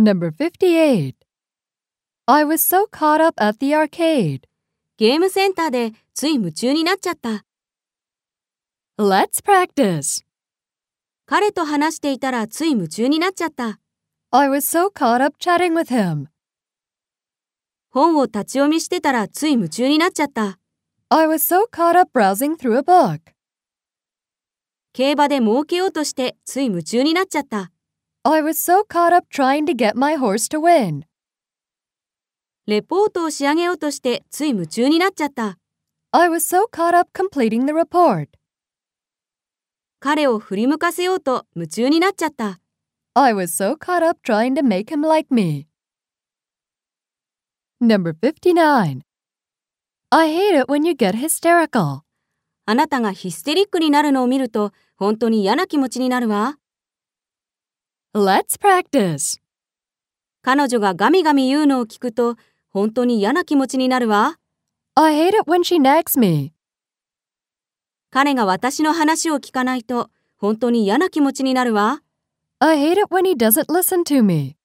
Number 58. I was so caught up at the arcade. ゲームセンターでつい夢中になっちゃった。Let's practice. 彼と話していたらつい夢中になっちゃった。I was so caught up chatting with him. 本を立ち読みしてたらつい夢中になっちゃった。I was so caught up browsing through a book. 競馬で儲けようとしてつい夢中になっちゃった。I was so caught up trying to get my horse to win. レポートを仕上げようとしてつい夢中になっちゃった。I was so caught up completing the report. 彼を振り向かせようと夢中になっちゃった。I was so caught up trying to make him like me. Number 59. I hate it when you get hysterical. あなたがヒステリックになるのを見ると本当に嫌な気持ちになるわ。Let's practice. 彼女がガミガミ言うのを聞くと本当に嫌な気持ちになるわ。I hate it when she nags me. 彼が私の話を聞かないと本当に嫌な気持ちになるわ。I hate it when he doesn't listen to me.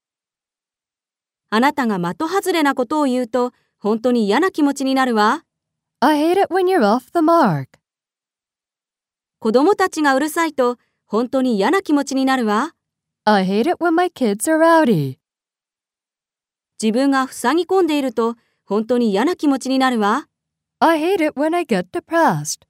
あなたが的外れなことを言うと本当に嫌な気持ちになるわ。I hate it when you're off the mark. 子供たちがうるさいと本当に嫌な気持ちになるわ。I hate it when my kids are rowdy. 自分が塞ぎ込んでいると本当に嫌な気持ちになるわ。I hate it when I get depressed.